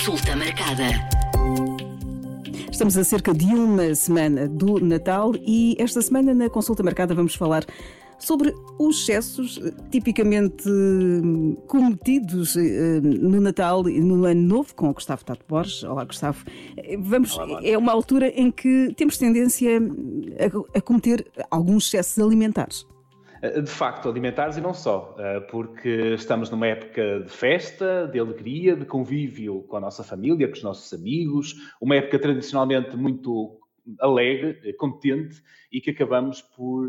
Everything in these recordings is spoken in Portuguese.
Consulta marcada. Estamos a cerca de uma semana do Natal e esta semana na consulta marcada vamos falar sobre os excessos eh, tipicamente eh, cometidos eh, no Natal e no Ano Novo com o Gustavo Tato Borges. Olá, Gustavo. Vamos, Olá, é uma altura em que temos tendência a, a cometer alguns excessos alimentares. De facto, alimentares e não só, porque estamos numa época de festa, de alegria, de convívio com a nossa família, com os nossos amigos, uma época tradicionalmente muito alegre, contente e que acabamos por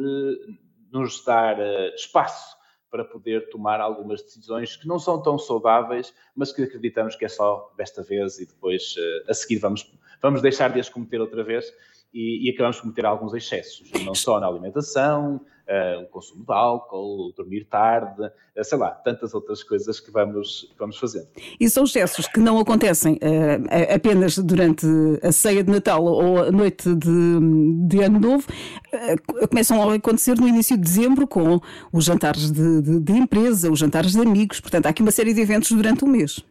nos dar espaço para poder tomar algumas decisões que não são tão saudáveis, mas que acreditamos que é só desta vez e depois a seguir vamos, vamos deixar de as cometer outra vez e, e acabamos por cometer alguns excessos, não só na alimentação, uh, o consumo de álcool, dormir tarde, uh, sei lá, tantas outras coisas que vamos, vamos fazendo. E são excessos que não acontecem uh, apenas durante a ceia de Natal ou a noite de, de Ano Novo, começam a acontecer no início de dezembro com os jantares de, de, de empresa, os jantares de amigos, portanto há aqui uma série de eventos durante o mês.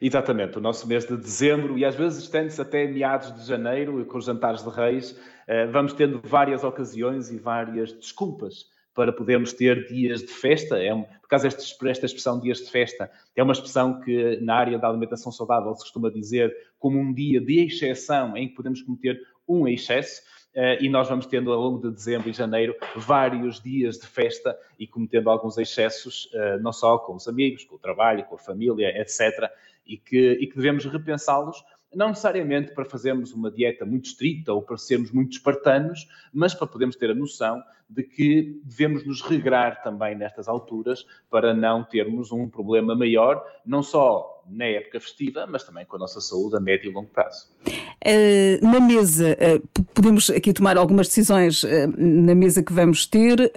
Exatamente, o nosso mês de dezembro e às vezes estende-se até meados de janeiro, com os jantares de reis, eh, vamos tendo várias ocasiões e várias desculpas para podermos ter dias de festa. É, por causa desta expressão dias de festa, é uma expressão que na área da alimentação saudável se costuma dizer como um dia de exceção em que podemos cometer um excesso. Uh, e nós vamos tendo ao longo de dezembro e janeiro vários dias de festa e cometendo alguns excessos, uh, não só com os amigos, com o trabalho, com a família, etc e que, e que devemos repensá-los, não necessariamente para fazermos uma dieta muito estrita ou para sermos muito espartanos, mas para podermos ter a noção de que devemos nos regrar também nestas alturas para não termos um problema maior, não só na época festiva, mas também com a nossa saúde a médio e longo prazo. Uh, na mesa, uh, podemos aqui tomar algumas decisões uh, na mesa que vamos ter,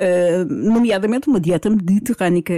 nomeadamente uma dieta mediterrânica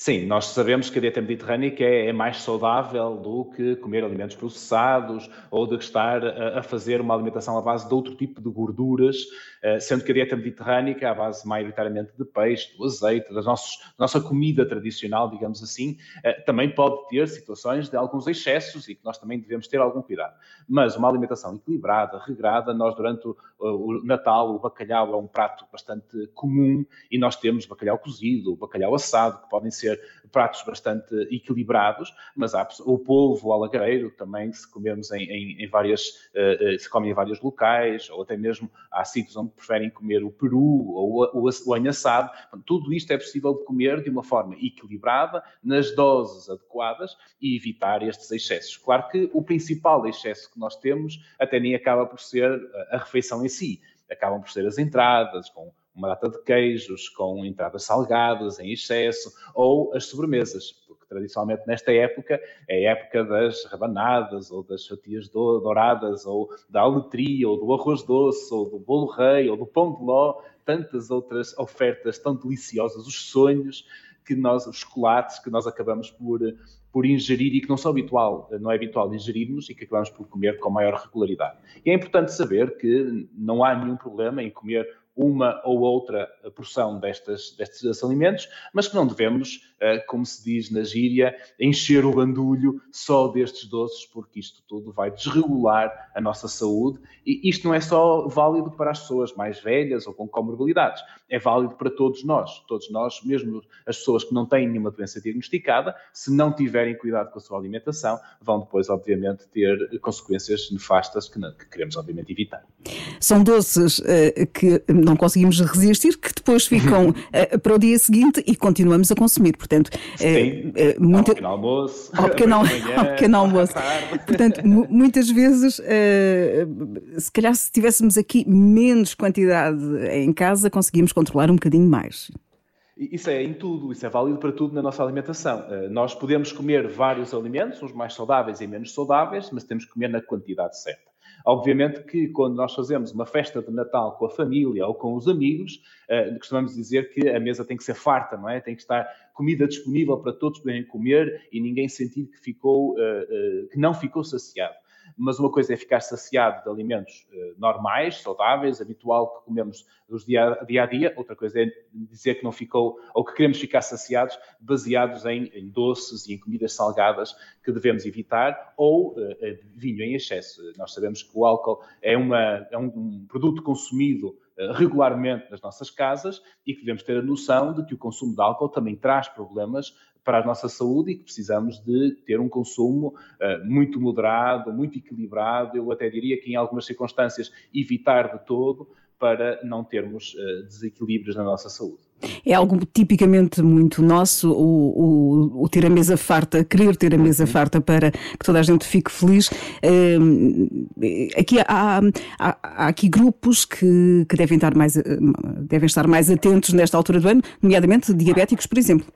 Sim, nós sabemos que a dieta mediterrânica é, é, mais saudável do que comer alimentos processados ou de estar a, a, fazer uma alimentação à base de outro tipo de gorduras, uh, sendo que a dieta mediterrânica é à base maioritariamente de peixe, do azeite, da nossa comida tradicional, digamos assim, uh, também pode ter situações de alguns excessos e que nós também devemos ter algum cuidado. Mas uma alimentação equilibrada, regrada, nós durante o Natal, o bacalhau é um prato bastante comum e nós temos bacalhau cozido, bacalhau assado, que podem ser ser pratos bastante equilibrados, mas há o polvo alagareiro também, se comermos em, em, em várias, uh, se come em vários locais, ou até mesmo há sítios onde preferem comer o peru ou o, o, o anhaçado. Tudo isto é possível de comer de uma forma equilibrada, nas doses adequadas e evitar estes excessos. Claro que o principal excesso que nós temos até nem acaba por ser a refeição em si, acabam por ser as entradas, com uma data de queijos com entradas salgadas em excesso ou as sobremesas, porque tradicionalmente nesta época é a época das rabanadas ou das fatias douradas ou da aletria ou do arroz doce ou do bolo rei ou do pão de ló, tantas outras ofertas tão deliciosas, os sonhos que nós, os chocolates que nós acabamos por, por ingerir e que não são habitual, não é habitual ingerirmos e que acabamos por comer com maior regularidade. E é importante saber que não há nenhum problema em comer uma ou outra porção destas, destes alimentos, mas que não devemos, como se diz na gíria, encher o bandulho só destes doces, porque isto tudo vai desregular a nossa saúde. E isto não é só válido para as pessoas mais velhas ou com comorbilidades, é válido para todos nós. Todos nós, mesmo as pessoas que não têm nenhuma doença diagnosticada, se não tiverem cuidado com a sua alimentação, vão depois, obviamente, ter consequências nefastas que, não, que queremos, obviamente, evitar. São doces uh, que não conseguimos resistir, que depois ficam uh, para o dia seguinte e continuamos a consumir. Portanto, Sim, uh, muita... ao pequeno almoço, ao pequeno, ao pequeno almoço. Portanto, muitas vezes, se calhar se tivéssemos aqui menos quantidade em casa, conseguimos controlar um bocadinho mais. Isso é em tudo, isso é válido para tudo na nossa alimentação. Nós podemos comer vários alimentos, uns mais saudáveis e menos saudáveis, mas temos que comer na quantidade certa. Obviamente que quando nós fazemos uma festa de Natal com a família ou com os amigos, uh, costumamos dizer que a mesa tem que ser farta, não é? Tem que estar comida disponível para todos poderem comer e ninguém sentir que ficou, uh, uh, que não ficou saciado. Mas uma coisa é ficar saciado de alimentos normais, saudáveis, habitual que comemos dos dia, dia a dia, outra coisa é dizer que não ficou, ou que queremos ficar saciados, baseados em, em doces e em comidas salgadas que devemos evitar, ou uh, vinho em excesso. Nós sabemos que o álcool é, uma, é um produto consumido regularmente nas nossas casas e que devemos ter a noção de que o consumo de álcool também traz problemas para a nossa saúde e que precisamos de ter um consumo uh, muito moderado, muito equilibrado, eu até diria que em algumas circunstâncias evitar de todo, para não termos uh, desequilíbrios na nossa saúde. É algo tipicamente muito nosso, o, o, o, ter a mesa farta, querer ter a mesa uhum. farta para que toda a gente fique feliz. Uh, aqui há, há, há, aqui grupos que, que devem, estar mais, devem estar mais atentos nesta altura do ano, nomeadamente diabéticos, por exemplo.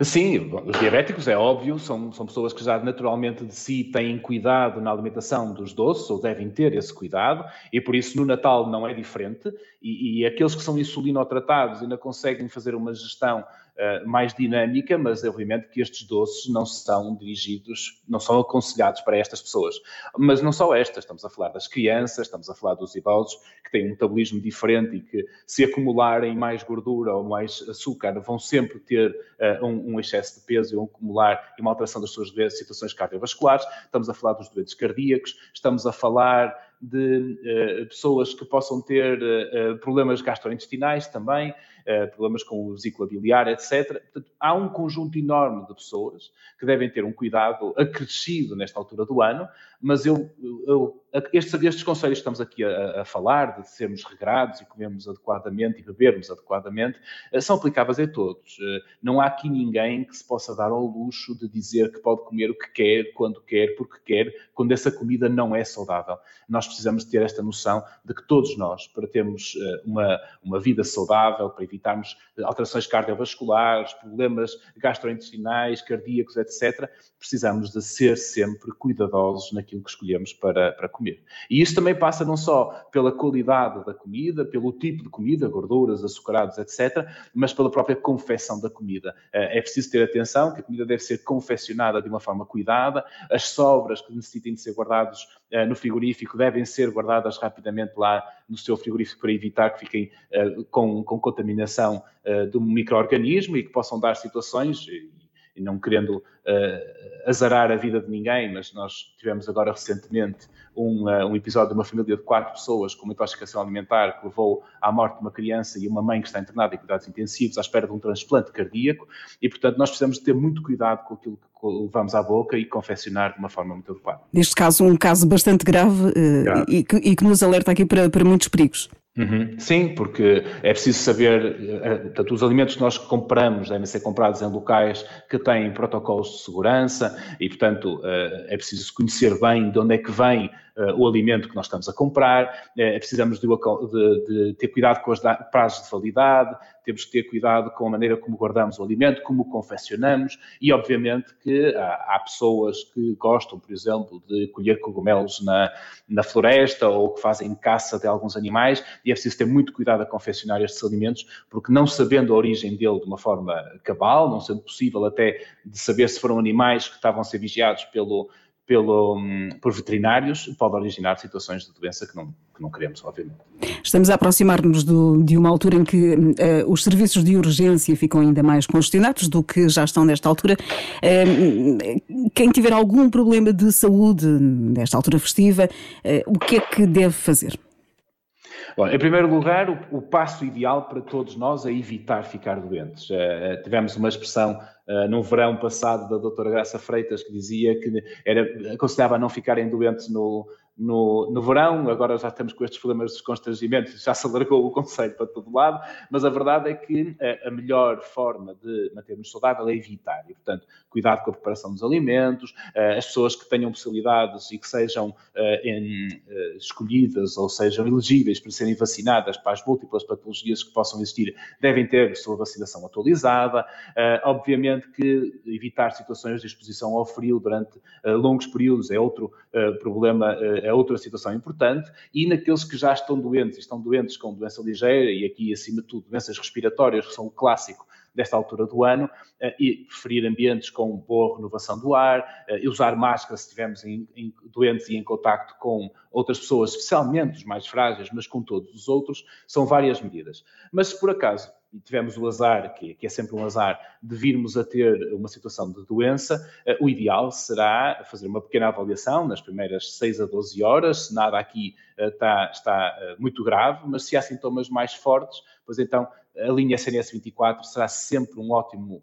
Sim, os diabéticos, é óbvio, são, são pessoas que já naturalmente de si têm cuidado na alimentação dos doces, ou devem ter esse cuidado, e por isso no Natal não é diferente, e, e aqueles que são insulinotratados ainda conseguem fazer uma gestão uh, mais dinâmica, mas obviamente que estes doces não são dirigidos, não são aconselhados para estas pessoas. Mas não só estas, estamos a falar das crianças, estamos a falar dos idosos, que têm um metabolismo diferente e que se acumularem mais gordura ou mais açúcar vão sempre ter uh, um, um, excesso de peso e um acumular e uma alteração das suas doenças, situações cardiovasculares, estamos a falar dos doentes cardíacos, estamos a falar de uh, pessoas que possam ter uh, problemas gastrointestinais também, problemas com vesícula biliar, etc. Portanto, há um conjunto enorme de pessoas que devem ter um cuidado acrescido nesta altura do ano, mas eu, eu estes, estes conselhos que estamos aqui a, a, falar, de sermos regrados e comermos adequadamente e bebermos adequadamente, são aplicáveis a todos. Não há aqui ninguém que se possa dar ao luxo de dizer que pode comer o que quer, quando quer, porque quer, quando essa comida não é saudável. Nós precisamos ter esta noção de que todos nós, para termos eh, uma, uma vida saudável, para evitarmos alterações cardiovasculares, problemas gastrointestinais, cardíacos, etc., precisamos de ser sempre cuidadosos naquilo que escolhemos para, para comer. E isso também passa não só pela qualidade da comida, pelo tipo de comida, gorduras, açucarados, etc., mas pela própria confecção da comida. Eh, é preciso ter atenção que a comida deve ser confeccionada de uma forma cuidada, as sobras que necessitem de ser guardados eh, no frigorífico devem ser guardadas rapidamente lá no seu frigorífico para evitar que fiquem uh, com, com, contaminação uh, do microorganismo e que possam dar situações, não querendo uh, azarar a vida de ninguém, mas nós tivemos agora recentemente um, um, episódio de uma família de quatro pessoas com uma intoxicação alimentar que levou à morte de uma criança e uma mãe que está internada em cuidados intensivos à espera de um transplante cardíaco e, portanto, nós precisamos ter muito cuidado com aquilo que levamos à boca e confeccionar de uma forma muito adequada. Neste caso, um caso bastante grave, uh, grave. E, que, e, que, nos alerta aqui para, para muitos perigos. Uhum. Sim, porque é preciso saber, eh, portanto, os alimentos que nós compramos devem ser comprados em locais que têm protocolos de segurança e, portanto, eh, é preciso conhecer bem de onde é que vem uh, o alimento que nós estamos a comprar, uh, precisamos de, de, de, ter cuidado com os prazos de validade, temos que ter cuidado com a maneira como guardamos o alimento, como o confeccionamos e, obviamente, que há, há, pessoas que gostam, por exemplo, de colher cogumelos na, na floresta ou que fazem caça de alguns animais e é preciso ter muito cuidado a confeccionar estes alimentos, porque não sabendo a origem dele de uma forma cabal, não sendo possível até de saber se foram animais que estavam a ser vigiados pelo pelo, hum, por veterinários pode originar situações de doença que não, que não queremos, obviamente. Estamos a aproximar-nos de uma altura em que uh, os serviços de urgência ficam ainda mais congestionados do que já estão nesta altura. Uh, quem tiver algum problema de saúde nesta altura festiva, uh, o que é que deve fazer? Bom, em primeiro lugar, o, o, passo ideal para todos nós é evitar ficar doentes. Uh, tivemos uma expressão uh, no verão passado da doutora Graça Freitas que dizia que era, aconselhava a não ficarem doentes no, no, no verão, agora já estamos com estes problemas de constrangimento, já se alargou o conceito para todo lado, mas a verdade é que a, a melhor forma de mantermos saudável é evitar, e portanto, cuidado com a preparação dos alimentos, uh, as pessoas que tenham possibilidades e que sejam uh, em, escolhidas ou sejam elegíveis para serem vacinadas para as múltiplas patologias que possam existir, devem ter sua vacinação atualizada, obviamente que evitar situações de exposição ao frio durante longos períodos é outro problema é outra situação importante, e naqueles que já estão doentes, estão doentes com doença ligeira, e aqui, acima de tudo, doenças respiratórias, que são o clássico desta altura do ano, eh, e preferir ambientes com boa renovação do ar, e usar máscara se estivermos em, em, doentes e em contacto com outras pessoas, especialmente os mais frágeis, mas com todos os outros, são várias medidas. Mas se por acaso e tivemos o azar, que, que, é sempre um azar, de virmos a ter uma situação de doença, uh, o ideal será fazer uma pequena avaliação nas primeiras 6 a 12 horas, se nada aqui uh, está, está uh, muito grave, mas se há sintomas mais fortes, pois então a linha SNS 24 será sempre um ótimo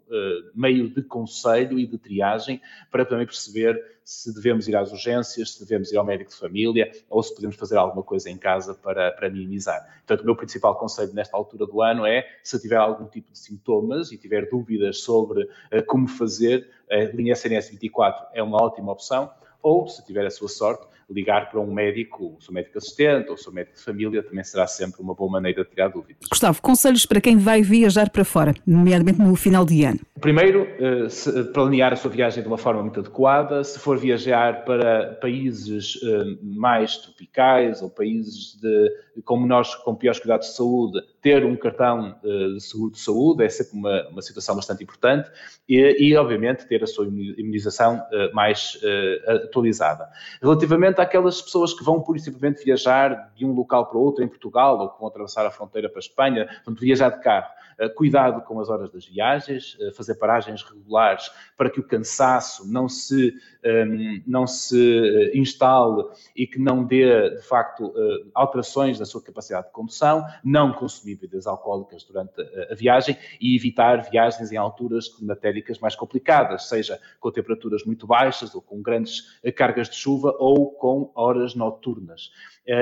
meio de conselho e de triagem para também perceber se devemos ir às urgências, se devemos ir ao médico de família ou se podemos fazer alguma coisa em casa para, para minimizar. Portanto, o meu principal conselho nesta altura do ano é, se tiver algum tipo de sintomas e tiver dúvidas sobre uh, como fazer, a linha SNS 24 é uma ótima opção, ou, se tiver a sua sorte, ligar para um médico, o seu médico assistente ou o seu médico de família, também será sempre uma boa maneira de tirar dúvidas. Gustavo, conselhos para quem vai viajar para fora, nomeadamente no final de ano? Primeiro, eh, planear a sua viagem de uma forma muito adequada. Se for viajar para países eh, mais tropicais ou países de, com menores, com piores cuidados de saúde, ter um cartão eh, de seguro de saúde é sempre uma, uma situação bastante importante e, e, obviamente, ter a sua imunização mais atualizada. Relativamente àquelas pessoas que vão, pura e simplesmente, viajar de um local para outro em Portugal ou que vão atravessar a fronteira para a Espanha, vão viajar de carro, cuidado com as horas das viagens, fazer fazer paragens regulares para que o cansaço não se, um, não se eh, instale e que não dê, de facto, alterações na sua capacidade de condução, não consumir bebidas alcoólicas durante a, viagem e evitar viagens em alturas climatéricas mais complicadas, seja com temperaturas muito baixas ou com grandes eh, cargas de chuva ou com horas noturnas.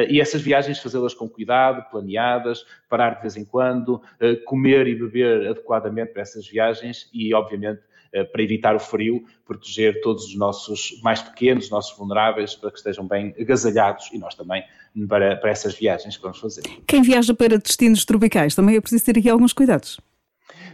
E essas viagens fazê-las com cuidado, planeadas, parar de vez em quando, comer e beber adequadamente para essas viagens e, obviamente, eh, para evitar o frio, proteger todos os nossos mais pequenos, os nossos vulneráveis, para que estejam bem agasalhados e nós também para, para essas viagens que vamos fazer. Quem viaja para destinos tropicais também é preciso ter aqui alguns cuidados.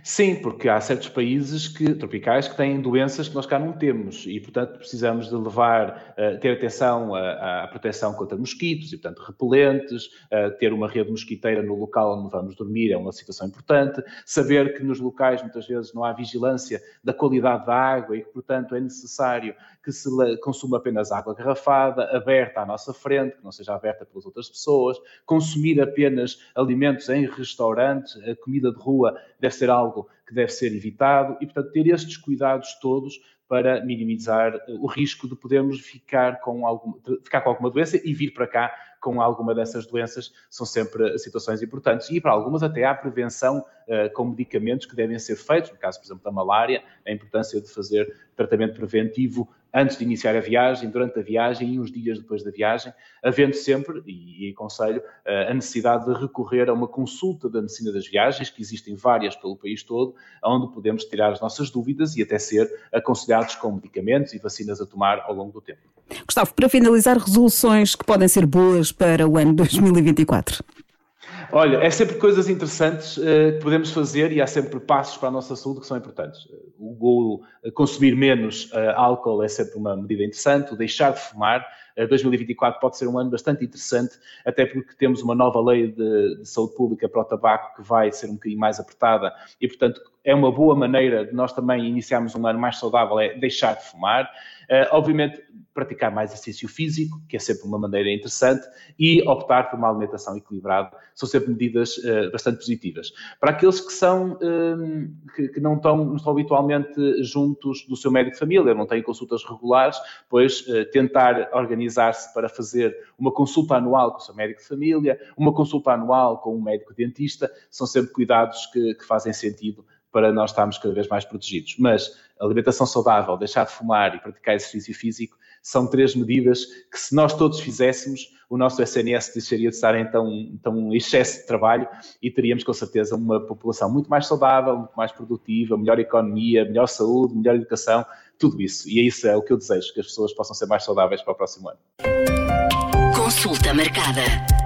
Sim, porque há certos países que, tropicais que têm doenças que nós cá não temos. E, portanto, precisamos de levar, uh, ter atenção à, à, proteção contra mosquitos e, portanto, repelentes, uh, ter uma rede mosquiteira no local onde vamos dormir é uma situação importante, saber que nos locais muitas vezes não há vigilância da qualidade da água e que, portanto, é necessário que se consuma apenas água garrafada, aberta à nossa frente, que não seja aberta pelas outras pessoas, consumir apenas alimentos em restaurantes, a comida de rua deve ser algo que deve ser evitado e, portanto, ter estes cuidados todos para minimizar o risco de podermos ficar com, algum, ficar com alguma doença e vir para cá com alguma dessas doenças são sempre situações importantes. E para algumas até há prevenção uh, com medicamentos que devem ser feitos, no caso, por exemplo, da malária, a importância de fazer tratamento preventivo antes de iniciar a viagem, durante a viagem e uns dias depois da viagem, havendo sempre, e, e aconselho, eh, a necessidade de recorrer a uma consulta da medicina das viagens, que existem várias pelo país todo, onde podemos tirar as nossas dúvidas e até ser aconselhados com medicamentos e vacinas a tomar ao longo do tempo. Gustavo, para finalizar, resoluções que podem ser boas para o ano 2024. Olha, é sempre coisas interessantes uh, que podemos fazer e há sempre passos para a nossa saúde que são importantes. O, o consumir menos uh, álcool é sempre uma medida interessante, o deixar de fumar. Uh, 2024 pode ser um ano bastante interessante, até porque temos uma nova lei de, de saúde pública para o tabaco que vai ser um bocadinho mais apertada e, portanto, é uma boa maneira de nós também iniciarmos um ano mais saudável, é deixar de fumar. Uh, obviamente, praticar mais exercício físico, que é sempre uma maneira interessante, e optar por uma alimentação equilibrada, são sempre medidas uh, bastante positivas. Para aqueles que são, uh, que, não, estão, não estão habitualmente juntos do seu médico de família, não têm consultas regulares, pois tentar organizar-se para fazer uma consulta anual com o seu médico de família, uma consulta anual com um médico dentista, são sempre cuidados que, que fazem sentido para nós estarmos cada vez mais protegidos. Mas alimentação saudável, deixar de fumar e praticar exercício físico são três medidas que, se nós todos fizéssemos, o nosso SNS deixaria de estar em tão, tão excesso de trabalho e teríamos, com certeza, uma população muito mais saudável, muito mais produtiva, melhor economia, melhor saúde, melhor educação, tudo isso. E é isso é o que eu desejo, que as pessoas possam ser mais saudáveis para o próximo ano. Consulta marcada.